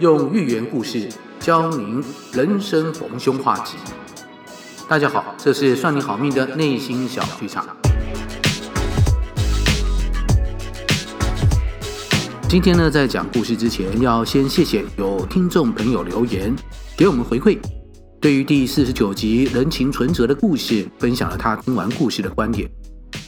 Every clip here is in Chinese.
用寓言故事教您人生逢凶化吉。大家好，这是算你好命的内心小剧场。今天呢，在讲故事之前，要先谢谢有听众朋友留言给我们回馈，对于第四十九集人情存折的故事，分享了他听完故事的观点。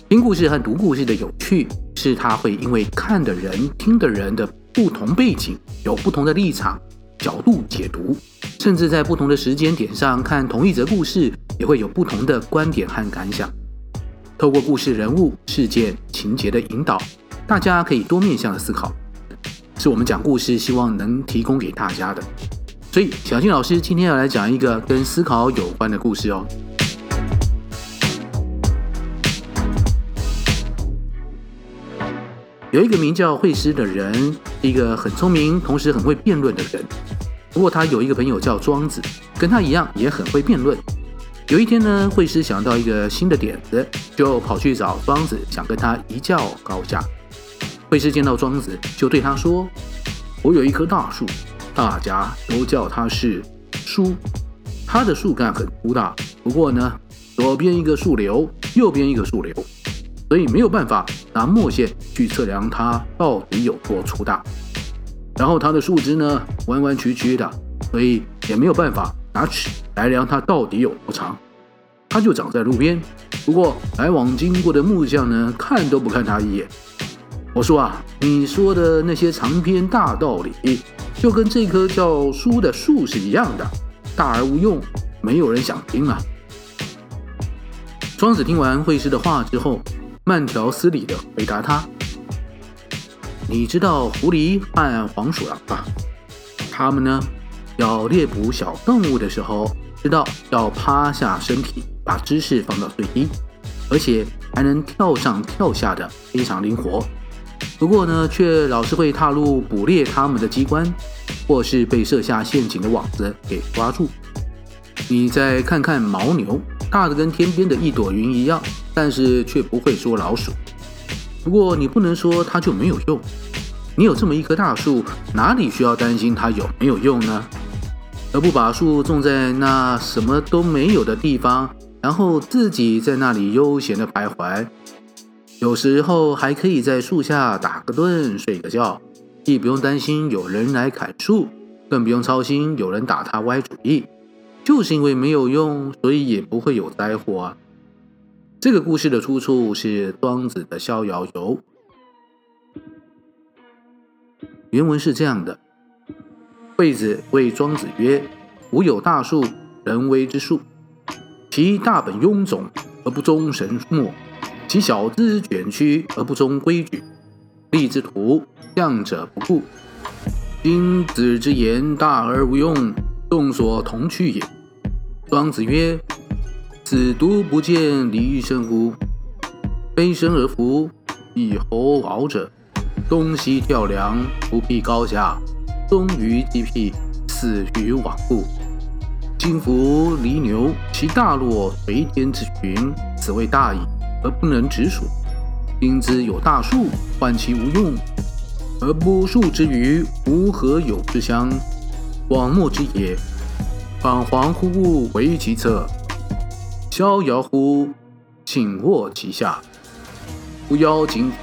听故事和读故事的有趣，是他会因为看的人、听的人的不同背景，有不同的立场、角度解读，甚至在不同的时间点上看同一则故事，也会有不同的观点和感想。透过故事人物、事件、情节的引导，大家可以多面向的思考，是我们讲故事希望能提供给大家的。所以，小金老师今天要来讲一个跟思考有关的故事哦。有一个名叫惠施的人，一个很聪明，同时很会辩论的人。不过他有一个朋友叫庄子，跟他一样也很会辩论。有一天呢，惠施想到一个新的点子，就跑去找庄子，想跟他一较高下。惠施见到庄子，就对他说：“我有一棵大树，大家都叫它是书。它的树干很粗大，不过呢，左边一个树瘤，右边一个树瘤。”所以没有办法拿墨线去测量它到底有多粗大，然后它的树枝呢，弯弯曲曲的，所以也没有办法拿尺来量它到底有多长。它就长在路边，不过来往经过的木匠呢，看都不看它一眼。我说啊，你说的那些长篇大道理，就跟这棵叫书的树是一样的，大而无用，没有人想听啊。庄子听完惠施的话之后，慢条斯理地回答他：“你知道狐狸和黄鼠狼吧？它们呢，要猎捕小动物的时候，知道要趴下身体，把姿势放到最低，而且还能跳上跳下的，非常灵活。不过呢，却老是会踏入捕猎它们的机关，或是被设下陷阱的网子给抓住。你再看看牦牛。”大的跟天边的一朵云一样，但是却不会捉老鼠。不过你不能说它就没有用。你有这么一棵大树，哪里需要担心它有没有用呢？而不把树种在那什么都没有的地方，然后自己在那里悠闲的徘徊。有时候还可以在树下打个盹，睡个觉，既不用担心有人来砍树，更不用操心有人打他歪主意。就是因为没有用，所以也不会有灾祸啊。这个故事的出处是庄子的《逍遥游》，原文是这样的：惠子谓庄子曰：“吾有大树，人为之树，其大本臃肿而不忠绳墨，其小枝卷曲而不忠规矩，立之徒，向者不顾。今子之言大而无用，众所同去也。”庄子曰：“子独不见离生乎？非生而弗，以侯敖者，东西跳梁，不避高下，终于既辟，死于罔顾。今夫离牛，其大落垂天之群，此谓大矣，而不能直数。今之有大树，患其无用，而不树之于吾何有之乡？广漠之野。”彷徨乎为其侧，逍遥乎倾卧其下。夫夭井底，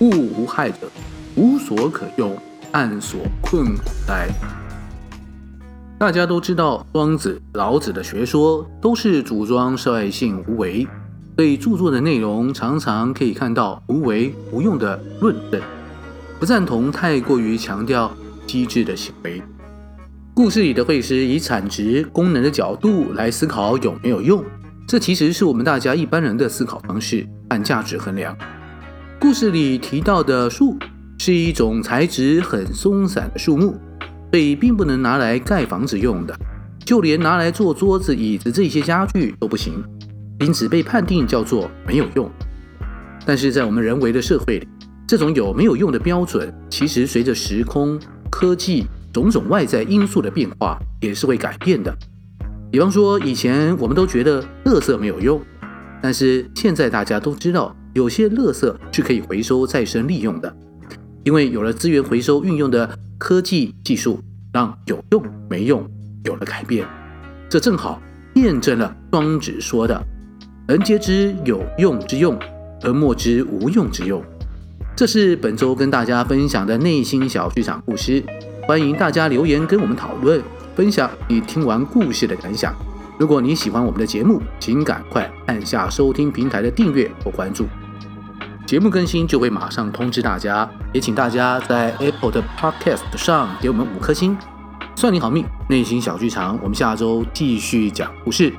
物无害者，无所可用，暗所困苦哉？大家都知道，庄子、老子的学说都是主张率性无为，所以著作的内容常常可以看到无为无用的论证，不赞同太过于强调机智的行为。故事里的会师以产值功能的角度来思考有没有用，这其实是我们大家一般人的思考方式按价值衡量。故事里提到的树是一种材质很松散的树木，所以并不能拿来盖房子用的，就连拿来做桌子、椅子这些家具都不行，因此被判定叫做没有用。但是在我们人为的社会里，这种有没有用的标准，其实随着时空、科技。种种外在因素的变化也是会改变的。比方说，以前我们都觉得垃圾没有用，但是现在大家都知道，有些垃圾是可以回收再生利用的。因为有了资源回收运用的科技技术，让有用没用有了改变。这正好验证了庄子说的“人皆知有用之用，而莫知无用之用”。这是本周跟大家分享的内心小剧场故事，欢迎大家留言跟我们讨论，分享你听完故事的感想。如果你喜欢我们的节目，请赶快按下收听平台的订阅或关注，节目更新就会马上通知大家。也请大家在 Apple 的 Podcast 上给我们五颗星，算你好命。内心小剧场，我们下周继续讲故事。